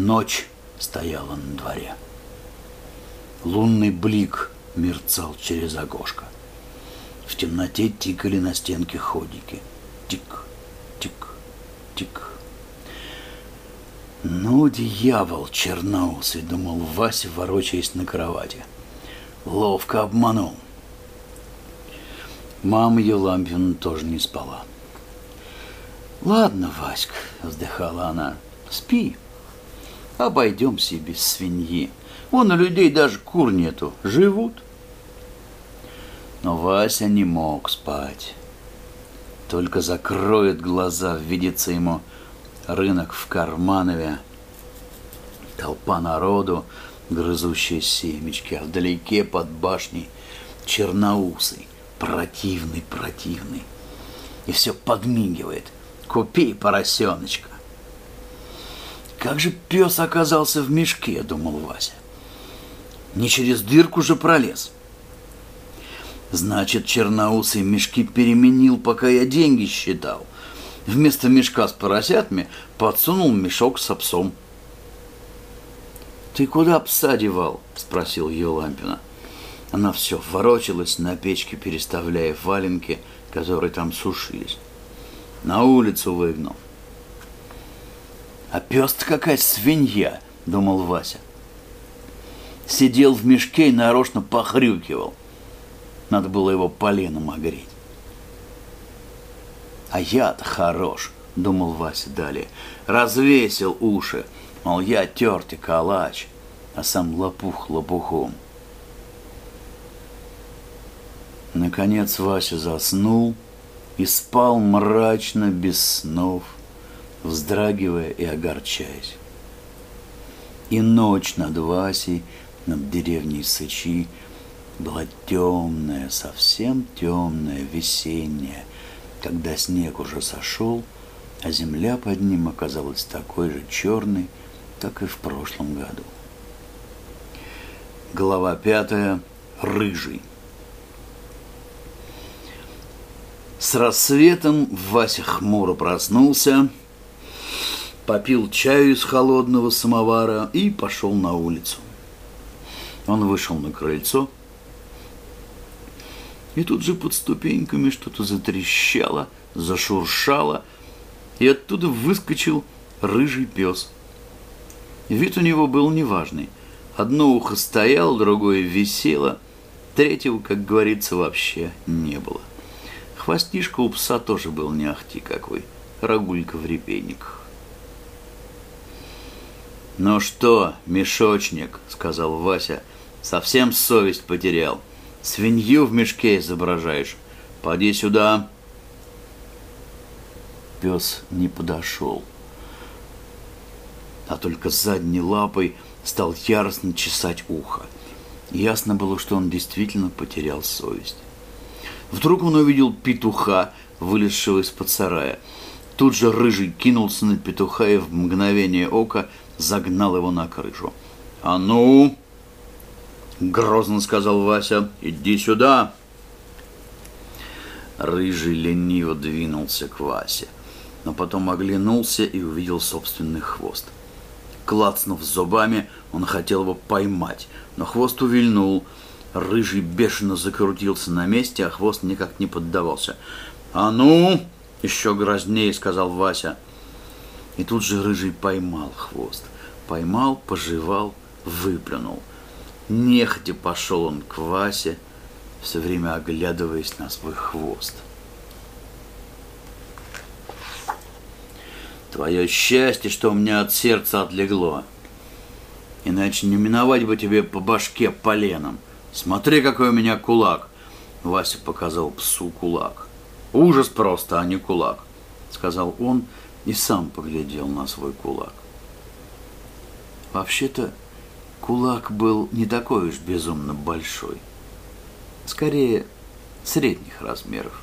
Ночь стояла на дворе. Лунный блик мерцал через окошко. В темноте тикали на стенке ходики. Тик, тик, тик. Ну, дьявол черноусый, думал Вася, ворочаясь на кровати. Ловко обманул. Мама Елампина тоже не спала. «Ладно, Васька», — вздыхала она, — «спи, обойдемся без свиньи. Вон у людей даже кур нету, живут». Но Вася не мог спать. Только закроет глаза, видится ему рынок в Карманове, толпа народу, грызущие семечки, а вдалеке под башней черноусый, противный, противный. И все подмигивает. Купи поросеночка. Как же пес оказался в мешке, думал Вася. Не через дырку же пролез. Значит, черноусый мешки переменил, пока я деньги считал. Вместо мешка с поросятами подсунул мешок с псом. «Ты куда пса девал?» – спросил ее Лампина. Она все ворочалась на печке, переставляя валенки, которые там сушились. На улицу выгнал. «А пес-то какая свинья!» – думал Вася. Сидел в мешке и нарочно похрюкивал. Надо было его поленом огреть. А я-то хорош, думал Вася далее. Развесил уши, мол, я тертый калач, а сам лопух лопухом. Наконец Вася заснул и спал мрачно, без снов, вздрагивая и огорчаясь. И ночь над Васей, над деревней Сычи, была темная, совсем темная, весенняя, когда снег уже сошел, а земля под ним оказалась такой же черной, как и в прошлом году. Глава пятая. Рыжий. С рассветом Вася хмуро проснулся, попил чаю из холодного самовара и пошел на улицу. Он вышел на крыльцо, и тут же под ступеньками что-то затрещало, зашуршало, и оттуда выскочил рыжий пес. Вид у него был неважный. Одно ухо стояло, другое висело, третьего, как говорится, вообще не было. Хвостишка у пса тоже был не ахти какой, рогулька в репейниках. «Ну что, мешочник», — сказал Вася, — «совсем совесть потерял». Свинью в мешке изображаешь. Поди сюда. Пес не подошел, а только задней лапой стал яростно чесать ухо. Ясно было, что он действительно потерял совесть. Вдруг он увидел петуха, вылезшего из-под сарая. Тут же рыжий кинулся на петуха и в мгновение ока загнал его на крышу. «А ну!» Грозно сказал Вася. Иди сюда. Рыжий лениво двинулся к Васе, но потом оглянулся и увидел собственный хвост. Клацнув зубами, он хотел его поймать, но хвост увильнул. Рыжий бешено закрутился на месте, а хвост никак не поддавался. «А ну!» — еще грознее сказал Вася. И тут же Рыжий поймал хвост. Поймал, пожевал, выплюнул. Нехотя пошел он к Васе, все время оглядываясь на свой хвост. Твое счастье, что у меня от сердца отлегло. Иначе не миновать бы тебе по башке поленом. Смотри, какой у меня кулак. Вася показал псу кулак. Ужас просто, а не кулак, сказал он и сам поглядел на свой кулак. Вообще-то Кулак был не такой уж безумно большой. Скорее, средних размеров.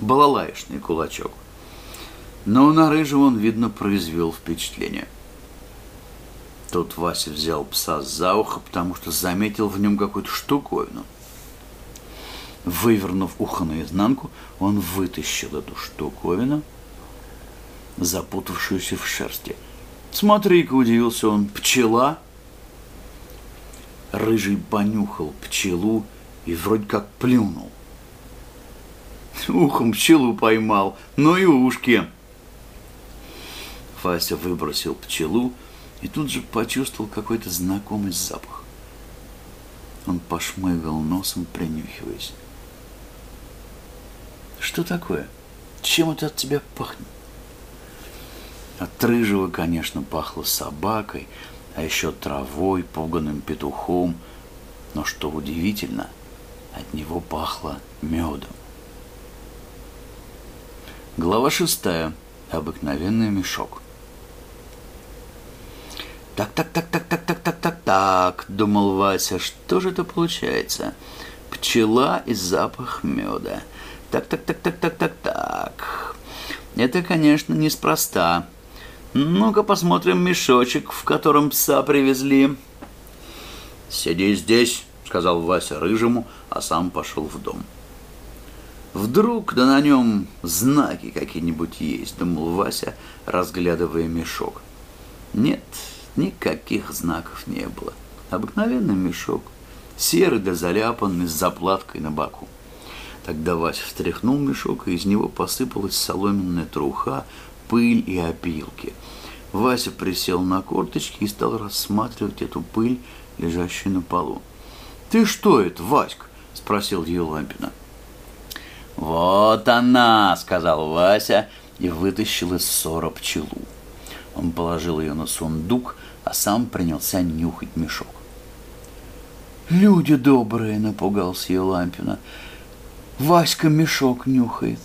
Балалаечный кулачок. Но на рыжего он, видно, произвел впечатление. Тут Вася взял пса за ухо, потому что заметил в нем какую-то штуковину. Вывернув ухо наизнанку, он вытащил эту штуковину, запутавшуюся в шерсти, Смотри-ка, удивился он, пчела. Рыжий понюхал пчелу и вроде как плюнул. Ухом пчелу поймал, ну и ушки. Вася выбросил пчелу и тут же почувствовал какой-то знакомый запах. Он пошмыгал носом, принюхиваясь. Что такое? Чем это от тебя пахнет? От рыжего, конечно, пахло собакой, а еще травой, пуганым петухом. Но что удивительно, от него пахло медом. Глава шестая. Обыкновенный мешок. Так, так, так, так, так, так, так, так, так, думал Вася, что же это получается? Пчела и запах меда. Так, так, так, так, так, так, так. Это, конечно, неспроста. Ну-ка посмотрим мешочек, в котором пса привезли. Сиди здесь, сказал Вася рыжему, а сам пошел в дом. Вдруг да на нем знаки какие-нибудь есть, думал Вася, разглядывая мешок. Нет, никаких знаков не было. Обыкновенный мешок, серый да заляпанный с заплаткой на боку. Тогда Вася встряхнул мешок, и из него посыпалась соломенная труха, пыль и опилки. Вася присел на корточки и стал рассматривать эту пыль, лежащую на полу. «Ты что это, Васька?» – спросил Елампина. «Вот она!» – сказал Вася и вытащил из ссора пчелу. Он положил ее на сундук, а сам принялся нюхать мешок. «Люди добрые!» – напугался Елампина. «Васька мешок нюхает!»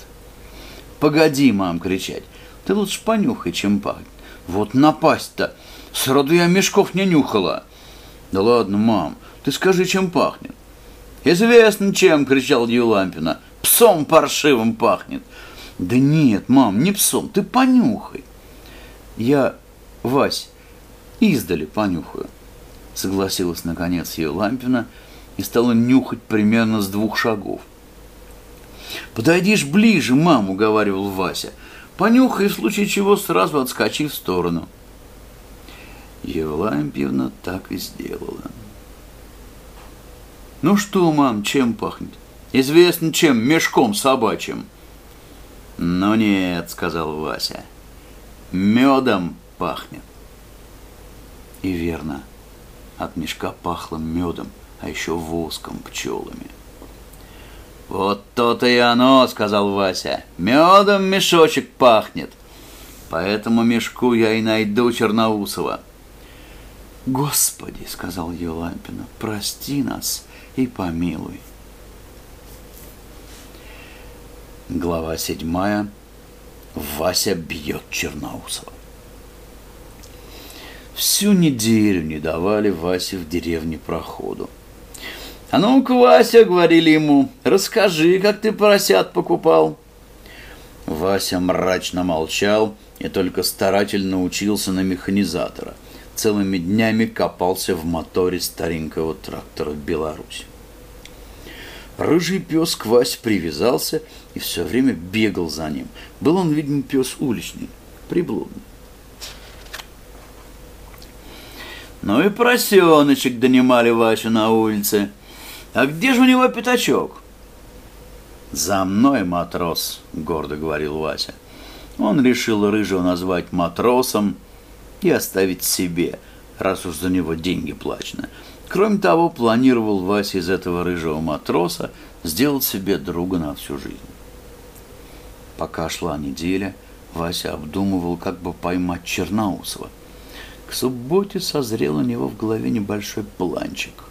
«Погоди, мам!» – кричать. «Ты лучше понюхай, чем пахнет!» «Вот напасть-то! Сроду я мешков не нюхала!» «Да ладно, мам, ты скажи, чем пахнет!» «Известно чем!» – кричал Юлампина. «Псом паршивым пахнет!» «Да нет, мам, не псом, ты понюхай!» «Я, Вась, издали понюхаю», — согласилась наконец ее Лампина и стала нюхать примерно с двух шагов. «Подойдишь ближе, мам», — уговаривал Вася. «Понюхай, в случае чего сразу отскочи в сторону». Евлампьевна так и сделала. «Ну что, мам, чем пахнет?» «Известно чем, мешком собачьим». «Ну нет», — сказал Вася, — «медом пахнет». И верно, от мешка пахло медом, а еще воском пчелами. «Вот то-то и оно», — сказал Вася. «Медом мешочек пахнет. По этому мешку я и найду Черноусова». «Господи», — сказал Елампина, — «прости нас и помилуй». Глава седьмая. Вася бьет Черноусова. Всю неделю не давали Васе в деревне проходу. «А ну-ка, Вася!» — говорили ему. «Расскажи, как ты поросят покупал». Вася мрачно молчал и только старательно учился на механизатора. Целыми днями копался в моторе старенького трактора «Беларусь». Рыжий пес к Васе привязался и все время бегал за ним. Был он, видимо, пес уличный, приблудный. Ну и поросеночек донимали Васю на улице. А где же у него пятачок? «За мной, матрос», — гордо говорил Вася. Он решил Рыжего назвать матросом и оставить себе, раз уж за него деньги плачены. Кроме того, планировал Вася из этого рыжего матроса сделать себе друга на всю жизнь. Пока шла неделя, Вася обдумывал, как бы поймать Черноусова — к субботе созрел у него в голове небольшой планчик.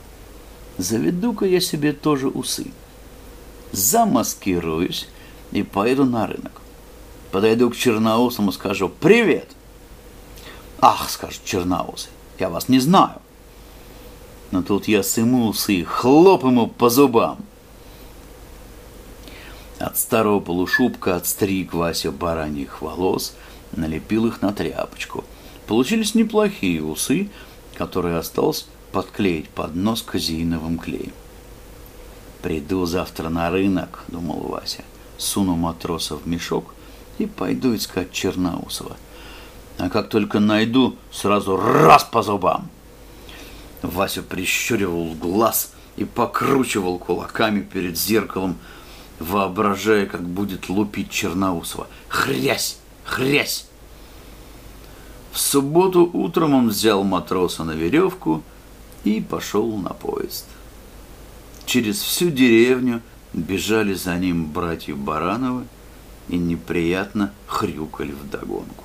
Заведу-ка я себе тоже усы. Замаскируюсь и поеду на рынок. Подойду к Черноусому скажу «Привет!» «Ах!» — скажет Черноусый, «я вас не знаю». Но тут я сыму усы хлоп ему по зубам. От старого полушубка отстриг Вася бараньих волос, налепил их на тряпочку — Получились неплохие усы, которые осталось подклеить под нос казеиновым клеем. «Приду завтра на рынок», — думал Вася, — «суну матроса в мешок и пойду искать Черноусова. А как только найду, сразу раз по зубам. Вася прищуривал глаз и покручивал кулаками перед зеркалом, воображая, как будет лупить Черноусова. Хрясь! Хрясь! В субботу утром он взял матроса на веревку и пошел на поезд. Через всю деревню бежали за ним братья Барановы и неприятно хрюкали вдогонку.